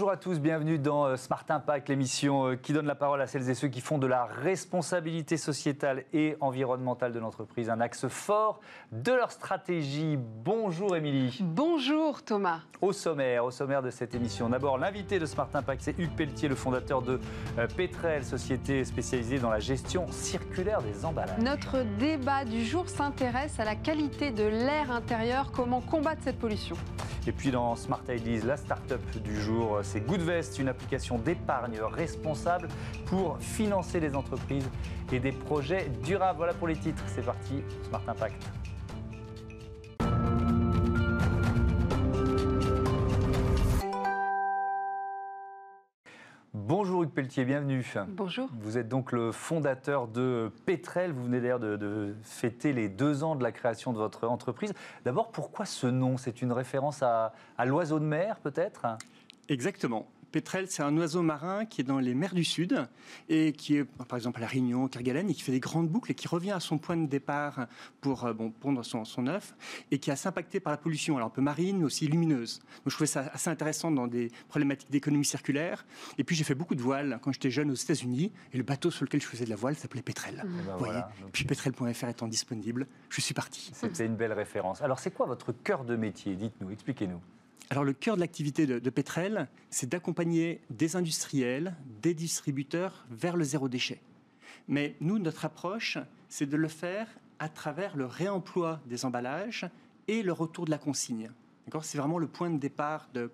Bonjour à tous, bienvenue dans euh, Smart Impact, l'émission euh, qui donne la parole à celles et ceux qui font de la responsabilité sociétale et environnementale de l'entreprise un axe fort de leur stratégie. Bonjour Émilie. Bonjour Thomas. Au sommaire, au sommaire de cette émission, d'abord l'invité de Smart Impact, c'est Hugues Pelletier, le fondateur de euh, Petrel, société spécialisée dans la gestion circulaire des emballages. Notre débat du jour s'intéresse à la qualité de l'air intérieur, comment combattre cette pollution. Et puis dans Smart Ideas, la start-up du jour, c'est Goodvest, une application d'épargne responsable pour financer les entreprises et des projets durables. Voilà pour les titres. C'est parti, Smart Impact. Bonjour Hugues Pelletier, bienvenue. Bonjour. Vous êtes donc le fondateur de Petrel. Vous venez d'ailleurs de, fêter les deux ans de la création de votre entreprise. D'abord, pourquoi ce nom? C'est une référence à l'oiseau de mer peut-être? Exactement. Pétrel, c'est un oiseau marin qui est dans les mers du Sud et qui est, par exemple, à La Réunion, Kerguelen, et qui fait des grandes boucles et qui revient à son point de départ pour euh, bon, pondre son, son œuf et qui a s'impacté par la pollution, alors un peu marine, mais aussi lumineuse. Donc je trouvais ça assez intéressant dans des problématiques d'économie circulaire. Et puis j'ai fait beaucoup de voiles quand j'étais jeune aux États-Unis et le bateau sur lequel je faisais de la voile s'appelait Pétrel. Mmh. Vous voyez Puis Pétrel.fr étant disponible, je suis parti. C'était une belle référence. Alors c'est quoi votre cœur de métier? Dites-nous, expliquez-nous. Alors le cœur de l'activité de, Petrel, c'est d'accompagner des industriels, des distributeurs vers le zéro déchet. Mais nous, notre approche, c'est de le faire à travers le réemploi des emballages et le retour de la consigne. C'est vraiment le point de départ de,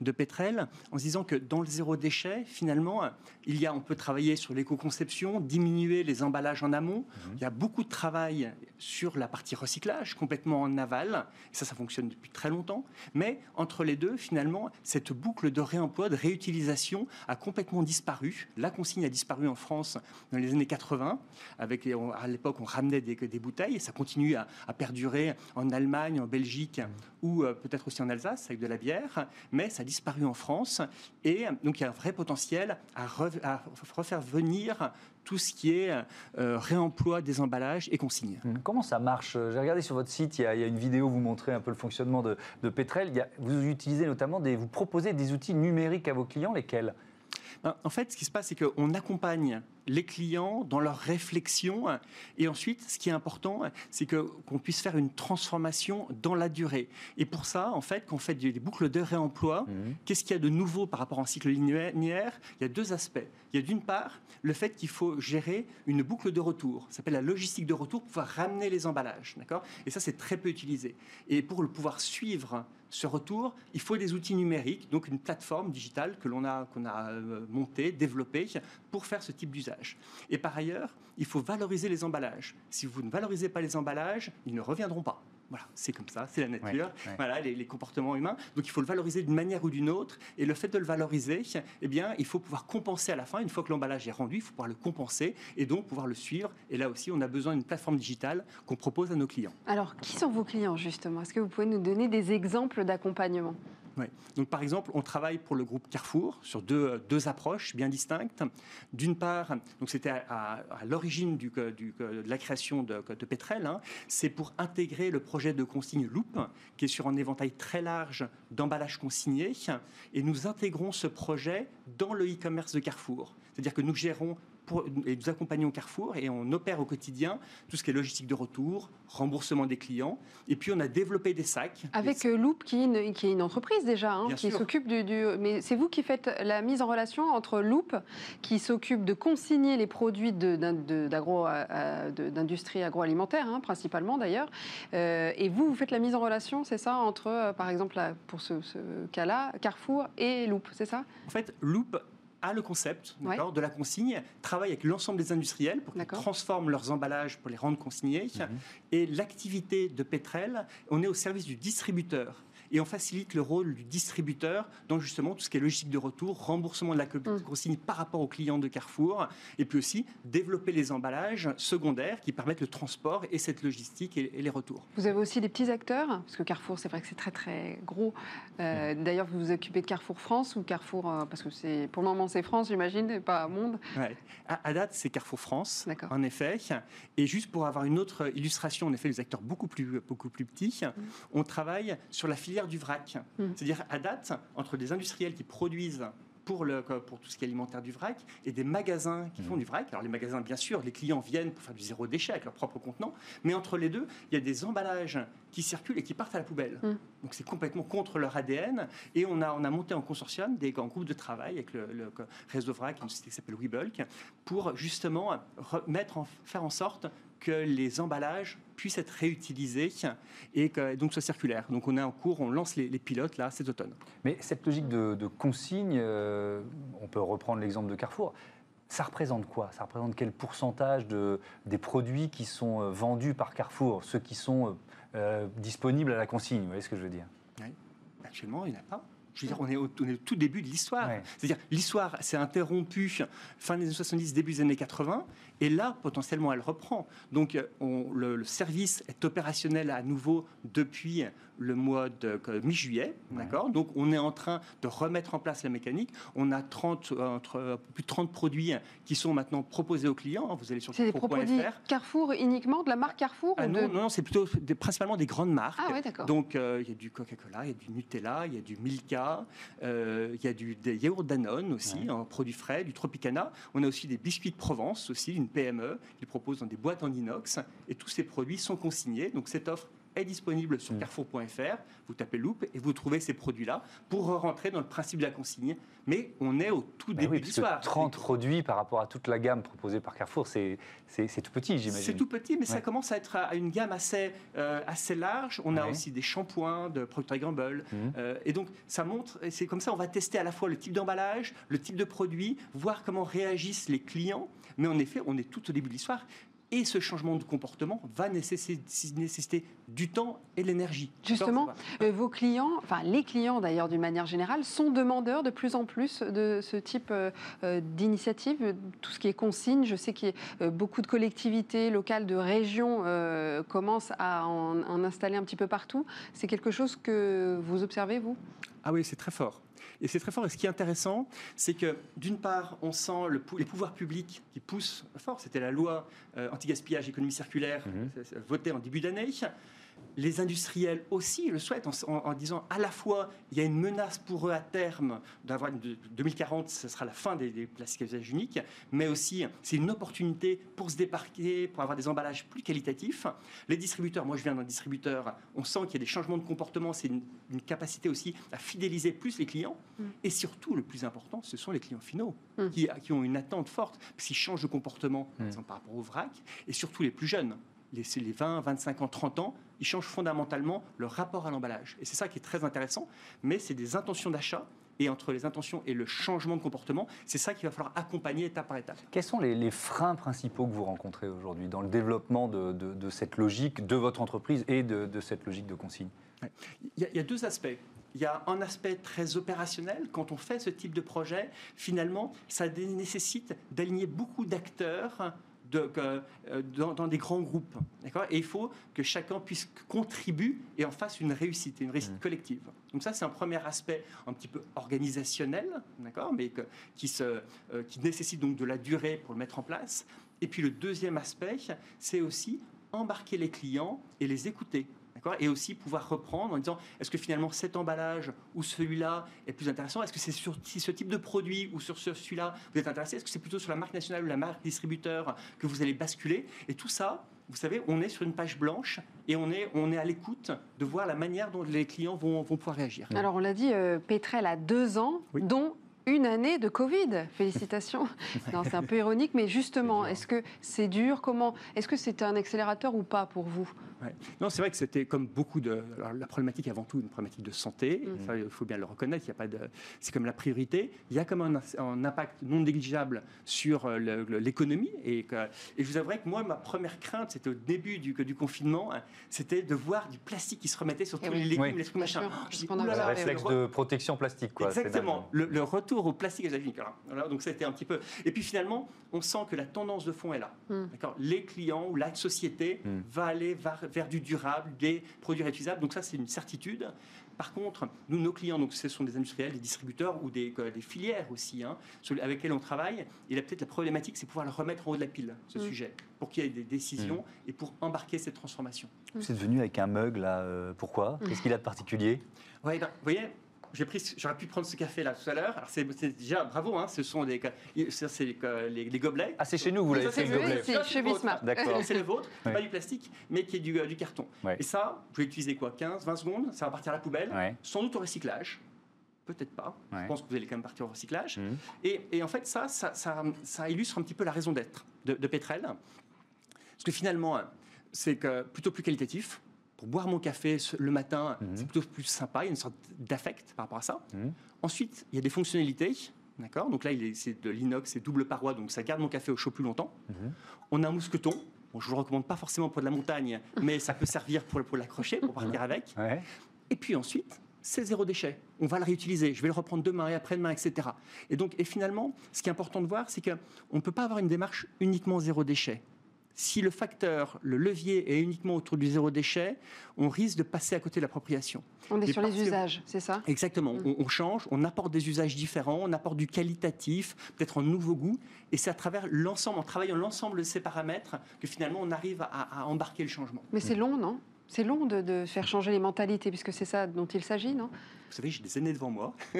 de Petrel, en se disant que dans le zéro déchet, finalement, il y a, on peut travailler sur l'éco-conception, diminuer les emballages en amont. Mhm. Il y a beaucoup de travail sur la partie recyclage, complètement en aval. Et ça, ça fonctionne depuis très longtemps. Mais entre les deux, finalement, cette boucle de réemploi, de réutilisation a complètement disparu. La consigne a disparu en France dans les années 80. Avec, à l'époque, on ramenait des, des, bouteilles et ça continue à, perdurer en Allemagne, en Belgique ou euh, peut-être aussi en Alsace avec de la bière, mais ça a disparu en France. Et donc il y a un vrai potentiel à, refaire venir tout ce qui est euh, réemploi des emballages et consignes. Hum, comment ça marche? J'ai regardé sur votre site, il y, a, une vidéo où vous montrez un peu le fonctionnement de, de Petrel. vous utilisez notamment des, vous proposez des outils numériques à vos clients, lesquels? Ben, En fait, ce qui se passe, c'est qu'on accompagne les clients dans leur réflexion. Et ensuite, ce qui est important, c'est que qu'on puisse faire une transformation dans la durée. Et pour ça, en fait, qu'on fait des boucles de réemploi, mhm. qu'est-ce qu'il y a de nouveau par rapport à un cycle linéaire? Il y a deux aspects. Il y a d'une part le fait qu'il faut gérer une boucle de retour. Ça s'appelle la logistique de retour pour pouvoir ramener les emballages. D'accord? Et ça, c'est très peu utilisé. Et pour le pouvoir suivre ce retour, il faut des outils numériques, donc une plateforme digitale que l'on a, qu'on a euh, montée, développée pour faire ce type d'usage. Et par ailleurs, il faut valoriser les emballages. Si vous ne valorisez pas les emballages, ils ne reviendront pas. Voilà, c'est comme ça, c'est la nature, voilà les, comportements humains. Donc il faut le valoriser d'une manière ou d'une autre. Et le fait de le valoriser, eh bien, il faut pouvoir compenser à la fin. Une fois que l'emballage est rendu, il faut pouvoir le compenser et donc pouvoir le suivre. Et là aussi, on a besoin d'une plateforme digitale qu'on propose à nos clients. Alors, qui sont vos clients justement? Est-ce que vous pouvez nous donner des exemples d'accompagnement? Donc, par exemple, on travaille pour le groupe Carrefour sur deux, deux approches bien distinctes. D'une part, c'était à, l'origine du, du, de la création de, de Petrel, hein. c'est pour intégrer le projet de consigne Loop, qui est sur un éventail très large d'emballages consignés, et nous intégrons ce projet dans le e-commerce de Carrefour. C'est-à-dire que nous gérons et nous accompagnons Carrefour et on opère au quotidien tout ce qui est logistique de retour, remboursement des clients. Et puis on a développé des sacs. Avec euh, Loop, qui est, une, qui est une entreprise déjà, hein, qui s'occupe du, Mais c'est vous qui faites la mise en relation entre Loop, qui s'occupe de consigner les produits euh, d'industrie agroalimentaire, hein, principalement d'ailleurs, euh, et vous, vous faites la mise en relation, c'est ça, entre, par exemple, pour ce, ce cas-là, Carrefour et Loop, c'est ça? En fait, Loop a le concept de la consigne, travaille avec l'ensemble des industriels pour qu'ils transforment leurs emballages pour les rendre consignés. Mhm. Et l'activité de Petrel, on est au service du distributeur et on facilite le rôle du distributeur dans justement tout ce qui est logistique de retour, remboursement de la mm. consigne par rapport aux clients de Carrefour, et puis aussi développer les emballages secondaires qui permettent le transport et cette logistique et, les retours. Vous avez aussi des petits acteurs, parce que Carrefour, c'est vrai que c'est très très gros. Euh, mm. D'ailleurs, vous vous occupez de Carrefour France ou Carrefour, euh, parce que c'est pour le moment c'est France, j'imagine, et pas Monde. Ouais. À, date, c'est Carrefour France, en effet. Et juste pour avoir une autre illustration, en effet, les acteurs beaucoup plus beaucoup plus petits, mm. on travaille sur la filière filière du vrac. Mmh. C'est-à-dire, à date, entre des industriels qui produisent pour, le, pour tout ce qui est alimentaire du vrac et des magasins qui font mmh. du vrac. Alors les magasins, bien sûr, les clients viennent pour faire du zéro déchet avec leur propre contenant, mais entre les deux, il y a des emballages qui circulent et qui partent à la poubelle. Mmh. Donc c'est complètement contre leur ADN. Et on a, on a monté en consortium, des, en groupe de travail avec le, réseau vrac, une société qui s'appelle WeBulk, pour justement remettre en, faire en sorte que les emballages puissent être réutilisés et que donc soit circulaire. Donc on est en cours, on lance les, pilotes là cet automne. Mais cette logique de, consigne, euh, on peut reprendre l'exemple de Carrefour. Ça représente quoi? Ça représente quel pourcentage de, des produits qui sont euh, vendus par Carrefour, ceux qui sont euh, disponibles à la consigne? Vous voyez ce que je veux dire? Oui. Actuellement, il n'y en a pas. Je veux dire, on est au, tout début de l'histoire. C'est-à-dire, l'histoire s'est interrompue fin des années 70, début des années 80, et là, potentiellement, elle reprend. Donc, le, service est opérationnel à nouveau depuis le mois de mi-juillet, d'accord? Donc, on est en train de remettre en place la mécanique. On a 30, euh, entre, euh, plus de 30 produits qui sont maintenant proposés aux clients. Vous allez sur C'est des produits Carrefour uniquement, de la marque Carrefour ah, non, non, c'est plutôt principalement des grandes marques. Ah, ouais, d'accord. Donc, euh, il y a du Coca-Cola, il y a du Nutella, il y a du Milka, il y a du, des yaourts Danone aussi, en produits frais, du Tropicana. On a aussi des biscuits de Provence aussi, une PME qui propose dans des boîtes en inox. Et tous ces produits sont consignés. Donc cette offre est disponible sur mm. carrefour.fr. Vous tapez loupe et vous trouvez ces produits-là pour rentrer dans le principe de la consigne. Mais on est au tout bah début oui, de l'histoire. 30 produits par rapport à toute la gamme proposée par Carrefour, c'est tout petit, j'imagine. C'est tout petit, mais ça commence à être à une gamme assez, euh, assez large. On a aussi des shampoings de Procter Gamble. Mm. Euh, et donc, ça montre, c'est comme ça, on va tester à la fois le type d'emballage, le type de produit, voir comment réagissent les clients. Mais en effet, on est tout au début de l'histoire. Et ce changement de comportement va nécessiter, du temps et l'énergie. Justement, euh, vos clients, enfin les clients d'ailleurs d'une manière générale, sont demandeurs de plus en plus de ce type euh, euh, d'initiative, tout ce qui est consigne. Je sais qu'il y a beaucoup de collectivités locales, de régions commencent à en, en installer un petit peu partout. C'est quelque chose que vous observez, vous? Ah oui, c'est très fort. Et c'est très fort. Et ce qui est intéressant, c'est que d'une part, on sent le, les pouvoirs publics qui poussent fort. C'était la loi euh, anti-gaspillage économie circulaire mhm. votée en début d'année les industriels aussi le souhaitent en, disant à la fois il y a une menace pour eux à terme d'avoir 2040 ce sera la fin des, plastiques à usage unique mais aussi c'est une opportunité pour se déparquer pour avoir des emballages plus qualitatifs les distributeurs moi je viens d'un distributeur on sent qu'il y a des changements de comportement c'est une, capacité aussi à fidéliser plus les clients mm. et surtout le plus important ce sont les clients finaux mm. qui, qui, ont une attente forte s'ils changent de comportement mm. par rapport au vrac et surtout les plus jeunes les, les 20, 25 ans, 30 ans, ils changent fondamentalement leur rapport à l'emballage. Et c'est ça qui est très intéressant, mais c'est des intentions d'achat. Et entre les intentions et le changement de comportement, c'est ça qu'il va falloir accompagner étape par étape. Quels sont les, freins principaux que vous rencontrez aujourd'hui dans le développement de, cette logique de votre entreprise et de, cette logique de consigne? Il, y a, deux aspects. Il y a un aspect très opérationnel. Quand on fait ce type de projet, finalement, ça nécessite d'aligner beaucoup d'acteurs euh, dans, des grands groupes. Et il faut que chacun puisse contribuer et en fasse une réussite, une réussite mmh. collective. Donc ça, c'est un premier aspect un petit peu organisationnel, d'accord, mais qui, se, euh, qui nécessite donc de la durée pour le mettre en place. Et puis le deuxième aspect, c'est aussi embarquer les clients et les écouter et aussi pouvoir reprendre en disant est-ce que finalement cet emballage ou celui-là est plus intéressant? Est-ce que c'est sur ce type de produit ou sur celui-là vous êtes intéressé? Est-ce que c'est plutôt sur la marque nationale ou la marque distributeur que vous allez basculer? Et tout ça, vous savez, on est sur une page blanche et on est, on est à l'écoute de voir la manière dont les clients vont, vont pouvoir réagir. Alors on l'a dit, euh, Petrel a deux ans, dont une année de Covid. Félicitations. non, c'est un peu ironique, mais justement, est-ce que c'est dur? Comment Est-ce que c'est un accélérateur ou pas pour vous? Non, c'est vrai que c'était comme beaucoup de. la problématique avant tout une problématique de santé. Mm. il faut bien le reconnaître. Il y a pas de. C'est comme la priorité. Il y a comme un, impact non négligeable sur euh, l'économie. Et, et je vous avouerai que moi, ma première crainte, c'était au début du, du confinement, hein, c'était de voir du plastique qui se remettait sur eh tous les légumes, les trucs machin. Un réflexe de protection plastique, quoi. Exactement. Le, retour au plastique Voilà, donc c'était un petit peu. Et puis finalement, on sent que la tendance de fond est là. Mm. D'accord? Les clients ou la société mm. va aller vers vers du durable, des produits réutilisables. Donc ça, c'est une certitude. Par contre, nous, nos clients, donc ce sont des industriels, des distributeurs ou des, des filières aussi, hein, avec lesquels on travaille. Et là, peut-être la problématique, c'est pouvoir le remettre en haut de la pile, ce mm. sujet, pour qu'il y ait des décisions mm. et pour embarquer cette transformation. Vous êtes venu avec un mug là, euh, pourquoi? Qu'est-ce qu'il a de particulier? Oui, ben, vous voyez, j'aurais pu prendre ce café-là tout à l'heure. Alors c'est, déjà bravo, hein, ce sont des, c'est les, gobelets. Ah, c'est chez nous, vous l'avez fait le gobelet. C'est chez Bismarck. D'accord. C'est le vôtre, pas du plastique, mais qui est du, euh, du carton. Et ça, je vais utiliser quoi 15, 20 secondes, ça va partir à la poubelle, sans doute au recyclage. Peut-être pas. Je pense que vous allez quand même partir au recyclage. Mmh. Et, et, en fait, ça ça, ça ça, illustre un petit peu la raison d'être de, de Petrel. Parce que finalement, c'est que plutôt plus qualitatif pour boire mon café le matin, mhm. c'est plutôt plus sympa. Il y a une sorte d'affect par rapport à ça. Mhm. Ensuite, il y a des fonctionnalités. D'accord? Donc là, c'est de l'inox, c'est double paroi, donc ça garde mon café au chaud plus longtemps. Mhm. On a un mousqueton. Bon, je ne vous le recommande pas forcément pour de la montagne, mais ça peut servir pour, pour l'accrocher, pour partir avec. Et puis ensuite, c'est zéro déchet. On va le réutiliser. Je vais le reprendre demain et après-demain, etc. Et donc, et finalement, ce qui est important de voir, c'est qu'on ne peut pas avoir une démarche uniquement zéro déchet si le facteur, le levier est uniquement autour du zéro déchet, on risque de passer à côté de l'appropriation. On est sur les usages, c'est ça? Exactement. Mm. On, change, on apporte des usages différents, on apporte du qualitatif, peut-être un nouveau goût, et c'est à travers l'ensemble, en travaillant l'ensemble de ces paramètres, que finalement on arrive à, embarquer le changement. Mais c'est long, non? C'est long de, faire changer les mentalités, puisque c'est ça dont il s'agit, non? Vous savez, j'ai des années devant moi.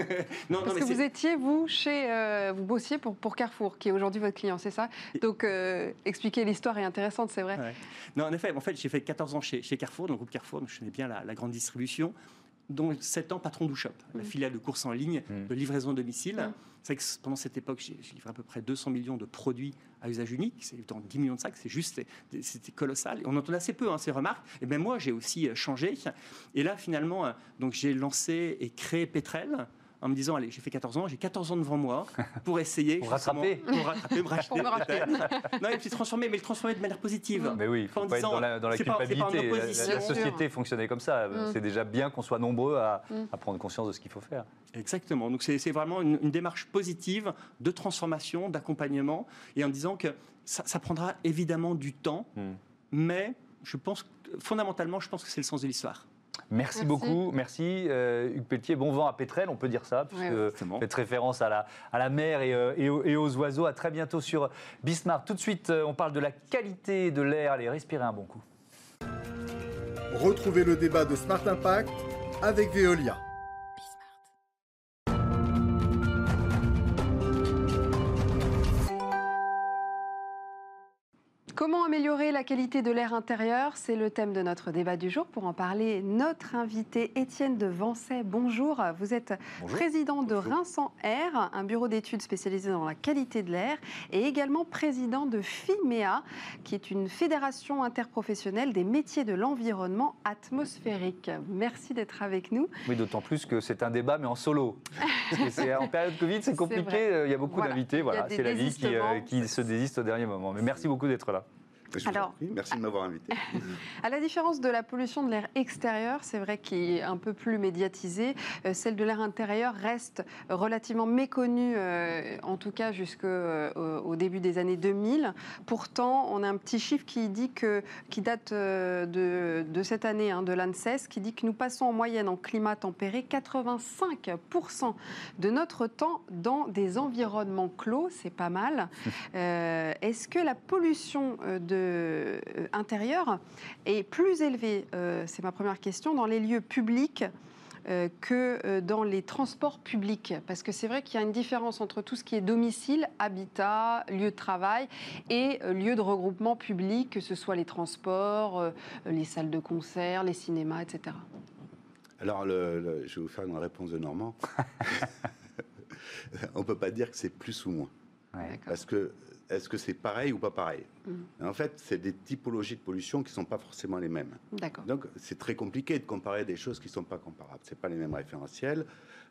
non, Parce que vous étiez, vous, chez, euh, vous bossiez pour, pour Carrefour, qui est aujourd'hui votre client, c'est ça? Donc, euh, expliquer l'histoire est intéressante, c'est vrai. Non, en effet, en fait, j'ai fait 14 ans chez, chez Carrefour, dans le groupe Carrefour, donc je connais bien la, la grande distribution dont 7 ans patron d'Ushop, la mmh. filiale de course en ligne, mmh. de livraison domicile. Mmh. C'est que pendant cette époque, j'ai livré à peu près 200 millions de produits à usage unique. C'est dans 10 millions de sacs, c'est juste, c'était colossal. on entend assez peu hein, ces remarques. Et bien moi, j'ai aussi euh, changé. Et là, finalement, euh, donc j'ai lancé et créé Petrel en me disant allez, j'ai fait 14 ans, j'ai 14 ans devant moi pour essayer pour rattraper, pour rattraper, me racheter. non, et puis transformer, mais le transformer de manière positive. Mais oui, faut pas être dans la, culpabilité. la, société fonctionnait comme ça. Mm. C'est déjà bien qu'on soit nombreux mm. à, prendre conscience de ce qu'il faut faire. Exactement. Donc c'est vraiment une, démarche positive de transformation, d'accompagnement, et en disant que ça, prendra évidemment du temps, mm. mais je pense fondamentalement, je pense que c'est le sens de l'histoire. Merci, beaucoup, merci euh, Hugues Pelletier. Bon vent à Pétrel, on peut dire ça, puisque vous faites référence à la, à la mer euh, et, aux, oiseaux. À très bientôt sur Bismarck. Tout de suite, euh, on parle de la qualité de l'air. Allez, respirez un bon coup. Retrouvez le débat de Smart Impact avec Veolia. Améliorer la qualité de l'air intérieur C'est le thème de notre débat du jour. Pour en parler, notre invité Étienne de Vancey. Bonjour, vous êtes président de Rinsan Air, un bureau d'études spécialisé dans la qualité de l'air, et également président de FIMEA, qui est une fédération interprofessionnelle des métiers de l'environnement atmosphérique. Merci d'être avec nous. Oui, d'autant plus que c'est un débat, mais en solo. en période Covid, c'est compliqué. Il y a beaucoup d'invités. Voilà, c'est la vie qui, euh, qui se désiste au dernier moment. Mais merci beaucoup d'être là. Alors, merci de m'avoir invité. À la différence de la pollution de l'air extérieur, c'est vrai qu'il est un peu plus médiatisé, euh, celle de l'air intérieur reste relativement méconnue, euh, en tout cas jusqu'au euh, début des années 2000. Pourtant, on a un petit chiffre qui, dit que, qui date de, cette année, hein, de l'ANSES, qui dit que nous passons en moyenne en climat tempéré 85% de notre temps dans des environnements clos, c'est pas mal. Est-ce que la pollution de euh, intérieur est plus élevé, euh, c'est ma première question, dans les lieux publics euh, que dans les transports publics Parce que c'est vrai qu'il y a une différence entre tout ce qui est domicile, habitat, lieu de travail et lieu de regroupement public, que ce soit les transports, les salles de concert, les cinémas, etc. Alors, le, je vais vous faire une réponse de Normand. On ne peut pas dire que c'est plus ou moins. Parce que est-ce que c'est pareil ou pas pareil mm. En fait, c'est des typologies de pollution qui ne sont pas forcément les mêmes. Donc, c'est très compliqué de comparer des choses qui ne sont pas comparables. Ce pas les mêmes référentiels.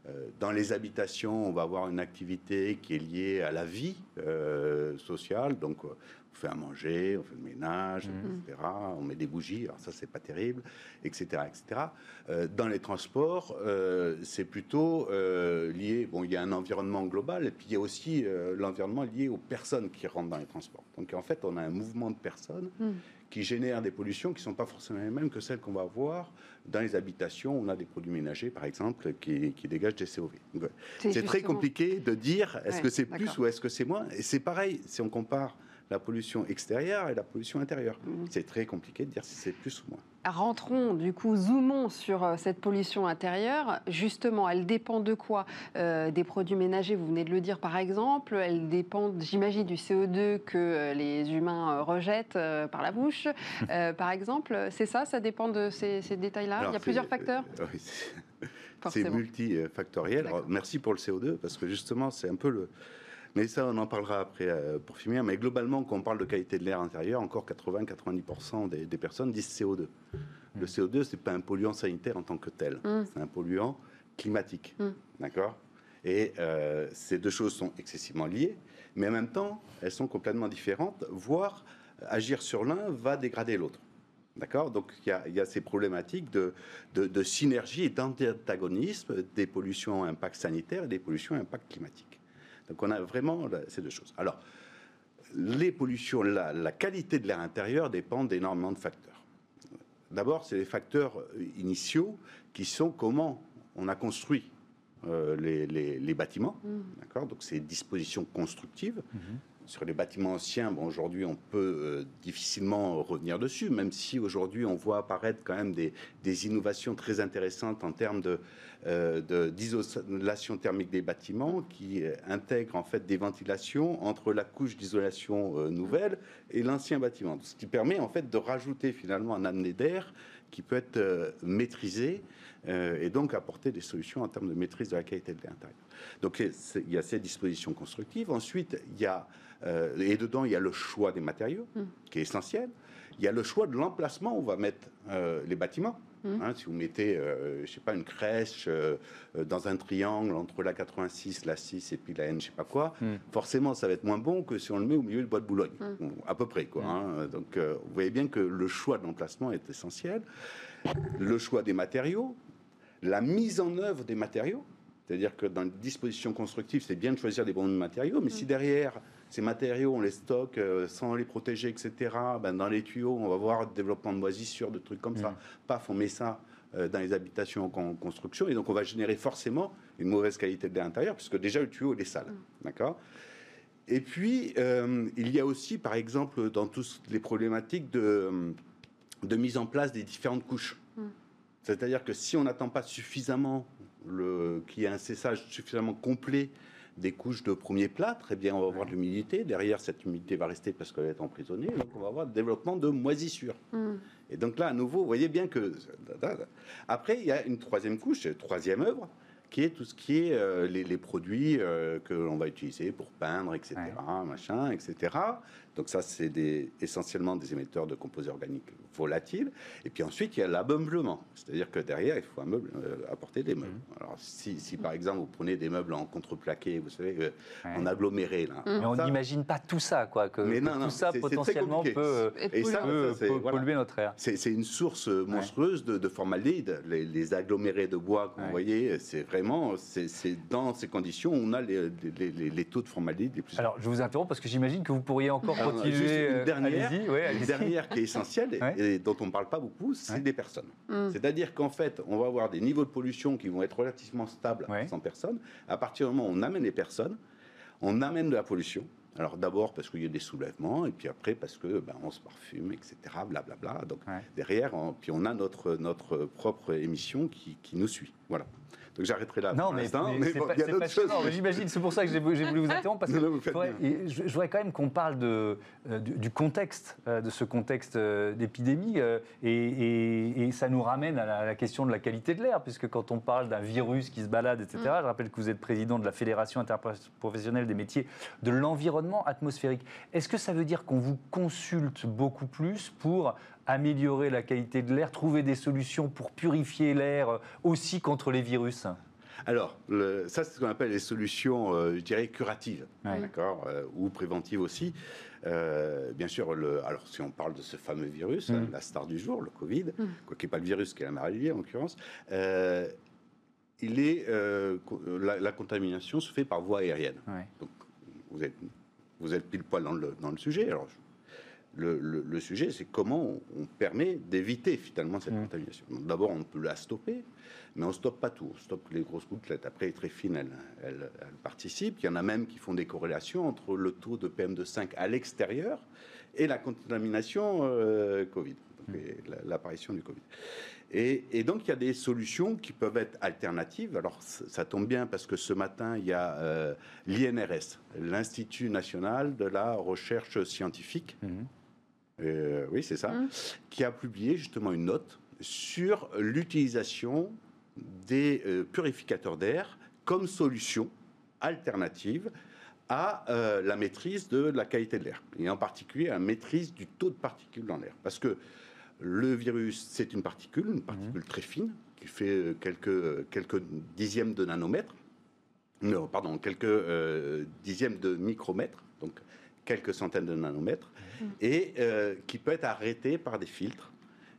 Euh, dans les habitations, on va avoir une activité qui est liée à la vie euh, sociale. Donc, euh, fait à manger, on fait le ménage, mmh. etc. On met des bougies, alors ça, c'est pas terrible, etc. etc. Euh, dans les transports, euh, c'est plutôt euh, lié. Bon, il y a un environnement global, et puis il y a aussi l'environnement lié aux personnes qui rentrent dans les transports. Donc en fait, on a un mouvement de personnes. Mmh. qui génèrent des pollutions qui ne sont pas forcément les mêmes que celles qu'on va voir dans les habitations. On a des produits ménagers, par exemple, qui, dégagent des COV. C'est très compliqué de dire est-ce que c'est plus ou est-ce que c'est moins. Et c'est pareil, si on compare la pollution extérieure et la pollution intérieure. Mmh. C'est très compliqué de dire si c'est plus ou moins. Rentrons, du coup, zoomons sur euh, cette pollution intérieure. Justement, elle dépend de quoi euh, Des produits ménagers, vous venez de le dire par exemple. Elle dépend, j'imagine, du CO2 que euh, les humains rejettent par la bouche, par exemple. C'est ça? Ça dépend de ces, détails-là? Il y a plusieurs facteurs? C'est multifactoriel. merci pour le CO2, parce que justement, c'est un peu le, mais ça, on en parlera après euh, pour finir. Mais globalement, quand on parle de qualité de l'air intérieur, encore 80-90% des, personnes disent CO2. Le CO2, c'est pas un polluant sanitaire en tant que tel. Mm. C'est un polluant climatique. Mm. D'accord? Et euh, ces deux choses sont excessivement liées, mais en même temps, elles sont complètement différentes, voire agir sur l'un va dégrader l'autre. D'accord? Donc il y, a ces problématiques de, de synergie et d'antagonisme des pollutions à impact sanitaire et des pollutions à impact climatique. Donc on a vraiment ces deux choses. Alors, les pollutions, la, la qualité de l'air intérieur dépend d'énormément de facteurs. D'abord, c'est les facteurs initiaux qui sont comment on a construit euh, les, bâtiments, mmh. d'accord? Donc, c'est dispositions constructives. Mmh sur les bâtiments anciens, bon, aujourd'hui, on peut euh, difficilement revenir dessus, même si aujourd'hui, on voit apparaître quand même des, innovations très intéressantes en termes de, euh, d'isolation thermique des bâtiments qui euh, intègrent en fait des ventilations entre la couche d'isolation nouvelle et l'ancien bâtiment. Ce qui permet en fait de rajouter finalement un année d'air qui peut être maîtrisé et donc apporter des solutions en termes de maîtrise de la qualité de l'air intérieur. Donc il y a ces dispositions constructives. Ensuite, il y a euh, et dedans, il y a le choix des matériaux, mm. qui est essentiel. Il y a le choix de l'emplacement où on va mettre euh, les bâtiments. Hein, si vous mettez, euh, je sais pas, une crèche dans un triangle entre la 86, la 6 et puis la N, je sais pas quoi, mm. forcément, ça va être moins bon que si on le met au milieu du bois de Boulogne, à peu près, quoi. Hein. Donc, vous voyez bien que le choix de l'emplacement est essentiel. Le choix des matériaux, la mise en œuvre des matériaux. C'est-à-dire que dans les dispositions constructives, c'est bien de choisir les bons matériaux, mais si derrière ces matériaux, on les stocke euh, sans les protéger, etc. Ben, dans les tuyaux, on va voir le développement de moisissures, de trucs comme ça. Mm. Paf, on met ça euh, dans les habitations en construction, et donc on va générer forcément une mauvaise qualité de l'air intérieur, puisque déjà le tuyau, il est sale. Mm. D'accord? Et puis, euh, il y a aussi, par exemple, dans toutes les problématiques de, de mise en place des différentes couches. Mm. C'est-à-dire que si on n'attend pas suffisamment qu'il y ait un cessage suffisamment complet des couches de premier plat, très bien, on va avoir de l'humidité. Derrière, cette humidité va rester parce qu'elle est emprisonnée. Donc, on va avoir le développement de moisissures. Hmm. Et donc là, à nouveau, vous voyez bien que... Après, il y a une troisième couche, troisième œuvre, qui est tout ce qui est euh, les, produits euh, que l'on va utiliser pour peindre, etc., machin, etc. Donc ça, c'est essentiellement des émetteurs de composés organiques volatiles. Et puis ensuite, il y a l'ameublement. C'est-à-dire que derrière, il faut euh, apporter des meubles. Mmh. Alors si, si, par exemple, vous prenez des meubles en contreplaqué, vous savez, euh, en aggloméré, là. Mais on n'imagine pas tout ça, quoi. Que, mais non, tout ça potentiellement peut, et ça, polluer notre air. C'est une source monstrueuse de, de formaldéhyde. Les, agglomérés de bois, vous voyez, c'est vraiment, c'est dans ces conditions, on a les, les, taux de formaldéhyde les plus. Alors, je vous interromps parce que j'imagine que vous pourriez encore Juste une euh, dernière, dernière qui est essentielle et, dont on ne parle pas beaucoup, c'est des personnes. Mm. C'est-à-dire qu'en fait, on va avoir des niveaux de pollution qui vont être relativement stables sans personnes. À partir du moment où on amène les personnes, on amène de la pollution. Alors d'abord parce qu'il y a des soulèvements, et puis après parce que ben, on se parfume, etc. Blablabla. Bla, bla. Donc derrière, on, puis on a notre, notre propre émission qui, qui nous suit. Voilà. Donc j'arrêterai là. Non, mais, mais, bon, il y a d'autres choses. J'imagine, c'est pour ça que j'ai voulu vous interrompre, parce que je, voudrais quand même qu'on parle de, euh, du, contexte, euh, de ce contexte euh, d'épidémie, et, ça nous ramène à la, question de la qualité de l'air, puisque quand on parle d'un virus qui se balade, etc., mm. je rappelle que vous êtes président de la Fédération interprofessionnelle des métiers de l'environnement atmosphérique. Est-ce que ça veut dire qu'on vous consulte beaucoup plus pour améliorer la qualité de l'air, trouver des solutions pour purifier l'air aussi contre les virus Alors, ça, c'est ce qu'on appelle les solutions, euh, je dirais, curatives, d'accord, euh, ou préventives aussi. Euh, bien sûr, le, alors si on parle de ce fameux virus, hein, mm. la star du jour, le Covid, mm. quoi qu'il n'y ait pas le virus, qui est la maladie en l'occurrence, il est, la, contamination se fait par voie aérienne. Donc, vous êtes, vous êtes pile poil dans le, dans le sujet. Alors, le, sujet, c'est comment on, permet d'éviter finalement cette mm. contamination. D'abord, on peut la stopper, mais on ne stoppe pas tout. On stoppe les grosses gouttelettes. Après, est très fine, elle, participe. Il y en a même qui font des corrélations entre le taux de PM2,5 à l'extérieur et la contamination euh, Covid, mm. l'apparition du Covid. Et, donc, il y a des solutions qui peuvent être alternatives. Alors, ça tombe bien parce que ce matin, il y a euh, l'INRS, l'Institut national de la recherche scientifique. Mm. Euh, oui, c'est ça, mmh. qui a publié justement une note sur l'utilisation des euh, purificateurs d'air comme solution alternative à euh, la maîtrise de la qualité de l'air, et en particulier à la maîtrise du taux de particules dans l'air. Parce que le virus, c'est une particule, une particule mmh. très fine, qui fait quelques, quelques dixièmes de nanomètres, non, pardon, quelques dixièmes de micromètres, donc quelques centaines de nanomètres, et euh, qui peut être arrêté par des filtres.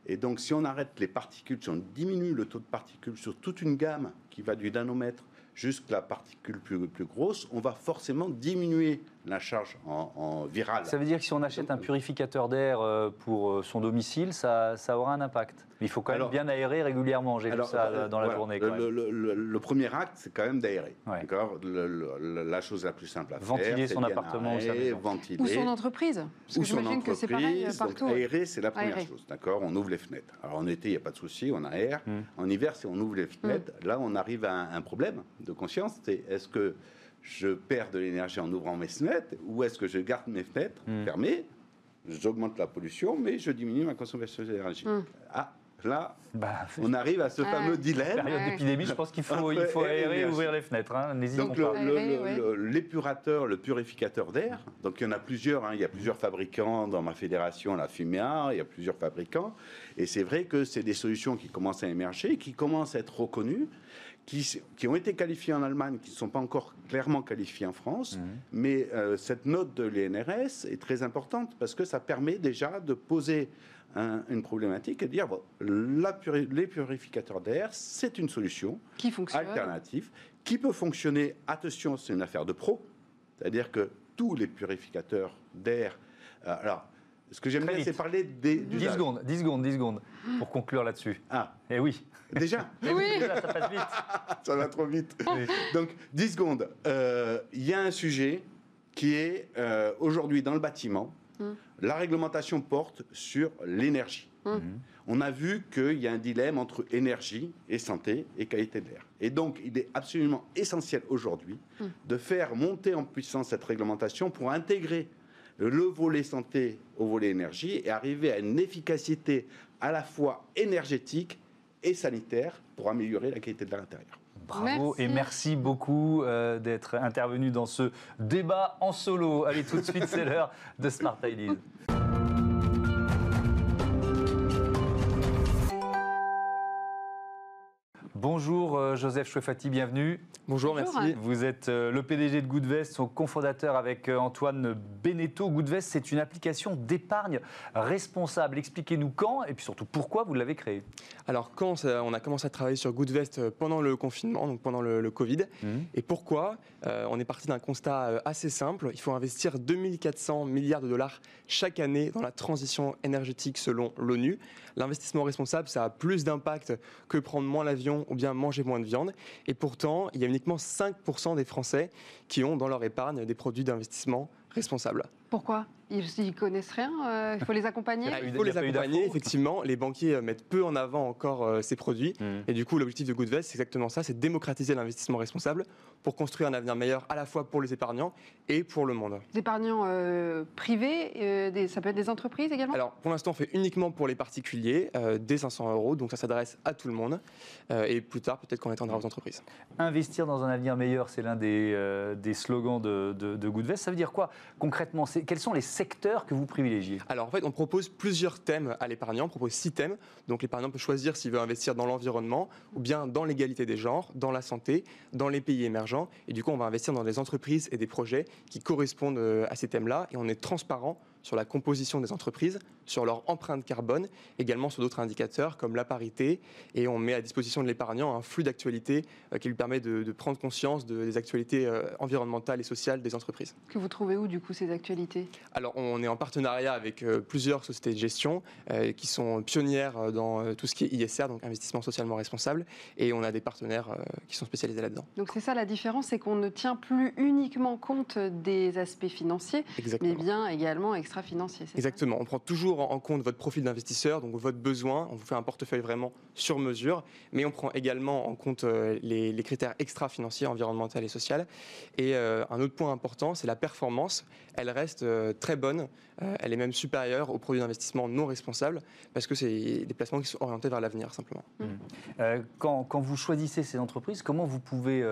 Et donc, si on arrête les particules, si on diminue le taux de particules sur toute une gamme qui va du nanomètre jusqu'à la particule plus, plus grosse, on va forcément diminuer la charge en, en virale. Ça veut dire que si on achète un purificateur d'air euh, pour euh, son domicile, ça, ça aura un impact. Mais il faut quand même bien aérer régulièrement, j'ai vu ça euh, dans la journée. le, premier acte, c'est quand même d'aérer. la chose la plus simple à faire, ventiler son appartement ou, son entreprise. Parce que j'imagine que c'est pareil partout. Donc, aérer, c'est la première chose. D'accord? On ouvre les fenêtres. Alors en été, il n'y a pas de souci, on aère. Hmm. En hiver, si on ouvre les fenêtres, hmm. là, on arrive à un, un problème de conscience. C'est est-ce que je perds de l'énergie en ouvrant mes fenêtres ou est-ce que je garde mes fenêtres hmm. fermées J'augmente la pollution, mais je diminue ma consommation d'énergie. Hmm. Ah, là, bah, on arrive à ce fameux dilemme. Période d'épidémie, je pense qu'il faut, il faut aérer et ouvrir les fenêtres. Hein, donc l'épurateur, le, purificateur d'air, donc il y en a plusieurs. Hein, il y a plusieurs fabricants dans ma fédération, la Fumea, il y a plusieurs fabricants. Et c'est vrai que c'est des solutions qui commencent à émerger, qui commencent à être reconnues qui, ont été qualifiés en Allemagne, qui ne sont pas encore clairement qualifiés en France. Mhm. Mais euh, cette note de l'INRS est très importante parce que ça permet déjà de poser une problématique et de dire bon, les purificateurs d'air, c'est une solution qui fonctionne. alternative qui peut fonctionner. Attention, c'est une affaire de pro, c'est-à-dire que tous les purificateurs d'air. Euh, alors, ce que j'aime bien, c'est parler des. 10 secondes, 10 secondes, 10 secondes, pour conclure là-dessus. Ah. Eh oui. Déjà Oui. ça passe vite. ça va trop vite. Donc, 10 secondes. Euh, il y a un sujet qui est euh, aujourd'hui dans le bâtiment. Hum. La réglementation porte sur l'énergie. Hum. On a vu qu'il y a un dilemme entre énergie et santé et qualité de l'air. Et donc, il est absolument essentiel aujourd'hui hum. de faire monter en puissance cette réglementation pour intégrer le volet santé au volet énergie et arriver à une efficacité à la fois énergétique et sanitaire pour améliorer la qualité de l'intérieur. Bravo et merci beaucoup euh, d'être intervenu dans ce débat en solo. Allez, tout de suite, c'est l'heure de Smart Ideas. Bonjour euh, Joseph Chouefati, bienvenue. Bonjour, merci. Vous êtes euh, le PDG de Goodvest, son cofondateur avec euh, Antoine Beneteau. Goodvest, c'est une application d'épargne responsable. Expliquez-nous quand et puis surtout pourquoi vous l'avez créée. Alors quand on a commencé à travailler sur Goodvest pendant le confinement, donc pendant le, Covid, mhm. et pourquoi On est parti d'un constat assez simple. Il faut investir 2400 milliards de dollars chaque année dans la transition énergétique selon l'ONU. L'investissement responsable, ça a plus d'impact que prendre moins l'avion ou bien manger moins de viande. Et pourtant, il y a uniquement 5% des Français qui ont dans leur épargne des produits d'investissement responsables. Pourquoi? Ils n'y connaissent rien euh, Il faut les accompagner Il faut les accompagner, effectivement. Les banquiers euh, mettent peu en avant encore euh, ces produits. Hmm. Et du coup, l'objectif de Goodvest, c'est exactement ça, c'est démocratiser l'investissement responsable pour construire un avenir meilleur à la fois pour les épargnants et pour le monde. Les épargnants privés, des, ça peut être des entreprises également? Alors, pour l'instant, on fait uniquement pour les particuliers, dès 500 euros, donc ça s'adresse à tout le monde. et plus tard, peut-être qu'on étendra aux entreprises. Investir dans un avenir meilleur, c'est l'un des, des, slogans de, de, de Goodvest. Ça veut dire quoi concrètement? Quels sont les secteurs que vous privilégiez? Alors en fait, on propose plusieurs thèmes à l'épargnant. On propose six thèmes. Donc l'épargnant peut choisir s'il veut investir dans l'environnement ou bien dans l'égalité des genres, dans la santé, dans les pays émergents. Et du coup, on va investir dans des entreprises et des projets qui correspondent euh, à ces thèmes-là. Et on est transparent sur la composition des entreprises, sur leur empreinte carbone, également sur d'autres indicateurs comme la parité. Et on met à disposition de l'épargnant un flux d'actualités euh, qui lui permet de, prendre conscience des actualités euh, environnementales et sociales des entreprises. Que vous trouvez où, du coup, ces actualités? Alors, on est en partenariat avec euh, plusieurs sociétés de gestion qui sont pionnières dans tout ce qui est ISR, donc investissement socialement responsable. Et on a des partenaires qui sont spécialisés là-dedans. Donc, c'est ça la différence, c'est qu'on ne tient plus uniquement compte des aspects financiers, mais bien également extra-financiers. Exactement. on prend toujours en compte votre profil d'investisseur, donc votre besoin. On vous fait un portefeuille vraiment sur mesure, mais on prend également en compte euh, les, critères extra-financiers, environnementaux et sociaux. Et euh, un autre point important, c'est la performance. Elle reste euh, très bonne. elle est même supérieure aux produits d'investissement non responsables parce que c'est des placements qui sont orientés vers l'avenir simplement. Mmh. Quand, quand, vous choisissez ces entreprises, comment vous pouvez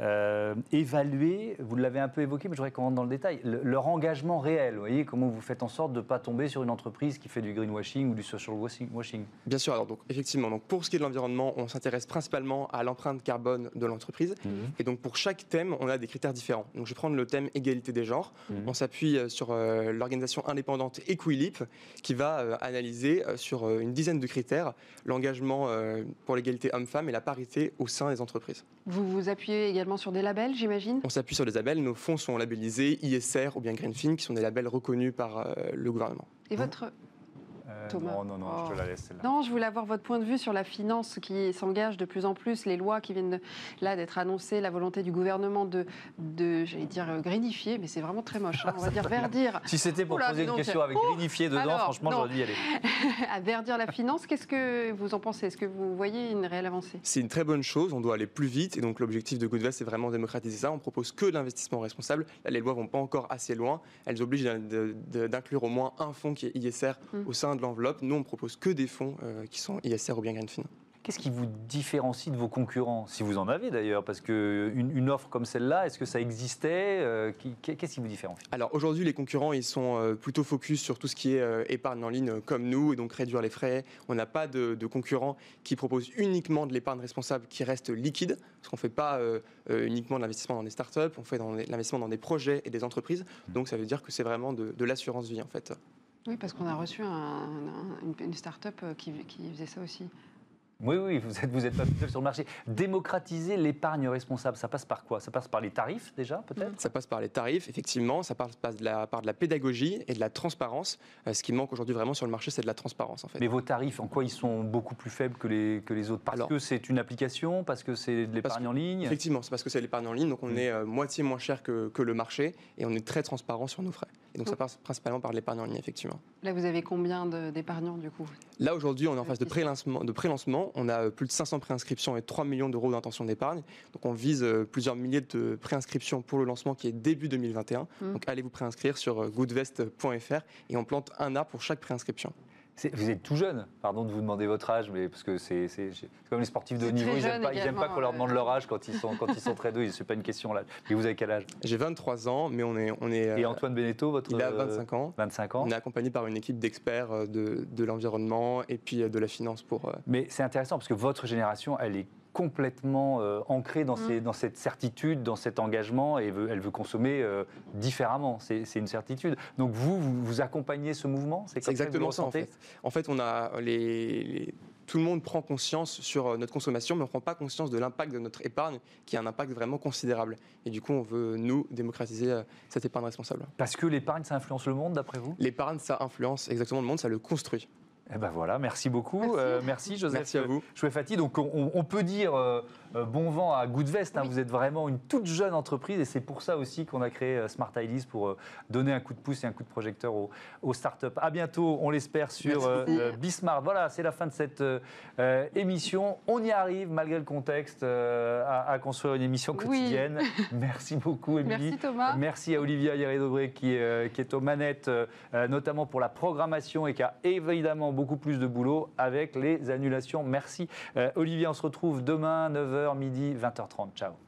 euh, évaluer, vous l'avez un peu évoqué, mais je voudrais qu'on rentre dans le détail, leur engagement réel. Vous voyez, comment vous faites en sorte de ne pas tomber sur une entreprise qui fait du greenwashing ou du social washing Bien sûr, alors donc, effectivement, donc, pour ce qui est de l'environnement, on s'intéresse principalement à l'empreinte carbone de l'entreprise. Mhm. Et donc pour chaque thème, on a des critères différents. Donc je vais prendre le thème égalité des genres. Mhm. On s'appuie euh, sur euh, l'organisation indépendante Equilip qui va analyser sur une dizaine de critères l'engagement pour l'égalité homme-femme et la parité au sein des entreprises. Vous vous appuyez également sur des labels, j'imagine On s'appuie sur des labels. Nos fonds sont labellisés ISR ou bien Greenfin, qui sont des labels reconnus par euh, le gouvernement. Et votre, non, non, non, je te la oh. laisse. Non, je voulais avoir votre point de vue sur la finance qui s'engage de plus en plus, les lois qui viennent là d'être annoncées, la volonté du gouvernement de, de j'allais dire, euh, greenifier, mais c'est vraiment très moche, hein, on va dire verdir. Si c'était pour poser une question avec greenifier dedans, franchement, j'aurais dû y aller. à verdir la finance, qu'est-ce que vous en pensez? Est-ce que vous voyez une réelle avancée? C'est une très bonne chose, on doit aller plus vite, et donc l'objectif de Goodvest, c'est vraiment démocratiser ça. On propose que l'investissement responsable. Là, les lois vont pas encore assez loin. Elles obligent d'inclure au moins un fonds qui est ISR hum. au sein de l'enveloppe. Nous, on propose que des fonds euh, qui sont ISR ou bien Greenfin. Qu'est-ce qui vous différencie de vos concurrents, si vous en avez d'ailleurs? Parce qu'une une offre comme celle-là, est-ce que ça existait euh, Qu'est-ce qui vous différencie? Alors aujourd'hui, les concurrents, ils sont euh, plutôt focus sur tout ce qui est épargne en ligne comme nous, et donc réduire les frais. On n'a pas de, concurrents qui proposent uniquement de l'épargne responsable qui reste liquide, parce qu'on ne fait pas uniquement de l'investissement dans des startups, on fait de l'investissement dans des projets et des entreprises. Mmh. Donc ça veut dire que c'est vraiment de, de l'assurance vie en fait. Oui, parce qu'on a reçu une, start-up euh, qui, faisait ça aussi. Oui, oui, vous êtes, vous êtes pas seul sur le marché. Démocratiser l'épargne responsable, ça passe par quoi? Ça passe par les tarifs déjà, peut-être? Ça passe par les tarifs, effectivement. Ça passe par de, la, par de la pédagogie et de la transparence. Euh, ce qui manque aujourd'hui vraiment sur le marché, c'est de la transparence, en fait. Mais vos tarifs, en quoi ils sont beaucoup plus faibles que les, que les autres? Parce que c'est une application? Parce que c'est de l'épargne en ligne? Effectivement, c'est parce que c'est l'épargne en ligne. Donc on mm. est euh, moitié moins cher que, que le marché et on est très transparent sur nos frais. Et donc ça passe principalement par l'épargne en ligne, effectivement. Là, vous avez combien d'épargnants, du coup? Là, aujourd'hui, on est en phase de pré-lancement. On a euh, plus de 500 préinscriptions et 3 millions d'euros d'intention d'épargne. Donc on vise euh, plusieurs milliers de préinscriptions pour le lancement qui est début 2021. Mmh. Donc allez vous préinscrire sur euh, goodvest.fr et on plante un arbre pour chaque préinscription. Vous êtes tout jeune, pardon de vous demander votre âge, mais parce que c'est comme les sportifs de haut niveau, ils n'aiment pas, qu'on leur demande leur âge quand ils sont, quand ils sont très doux. Ce n'est pas une question là. Mais vous avez quel âge? J'ai 23 ans, mais on est, on est. Et Antoine Beneteau, votre. Il a 25 ans. 25 ans. On est accompagné par une équipe d'experts euh, de, de l'environnement et puis euh, de la finance pour. Euh, mais c'est intéressant parce que votre génération, elle est complètement euh, ancrée dans, mm. dans, cette certitude, dans cet engagement, et elle veut consommer euh, différemment. C'est une certitude. Donc vous, vous, accompagnez ce mouvement? C'est exactement ça, en fait. En fait, on a les, tout le monde prend conscience sur euh, notre consommation, mais on ne prend pas conscience de l'impact de notre épargne, qui a un impact vraiment considérable. Et du coup, on veut, nous, démocratiser cette épargne responsable. Parce que l'épargne, ça influence le monde, d'après vous? L'épargne, ça influence exactement le monde, ça le construit. Eh ben voilà, merci beaucoup. Merci, euh, merci Joseph. Merci à vous. Chouefati. Donc on, on, peut dire euh, euh, bon vent à Goodvest. Hein. Vous êtes vraiment une toute jeune entreprise et c'est pour ça aussi qu'on a créé Smart Ideas pour donner un coup de pouce et un coup de projecteur aux, aux startups. À bientôt, on l'espère sur Bismart. Voilà, c'est la fin de cette émission. On y arrive malgré le contexte à, construire une émission quotidienne. Merci beaucoup, Émilie. Merci Thomas. Merci à Olivia Hieré-Dobré qui, qui, est aux manettes, notamment pour la programmation et qui a évidemment beaucoup plus de boulot avec les annulations. Merci. Euh, Olivier, on se retrouve demain, 9h, midi, 20h30. Ciao.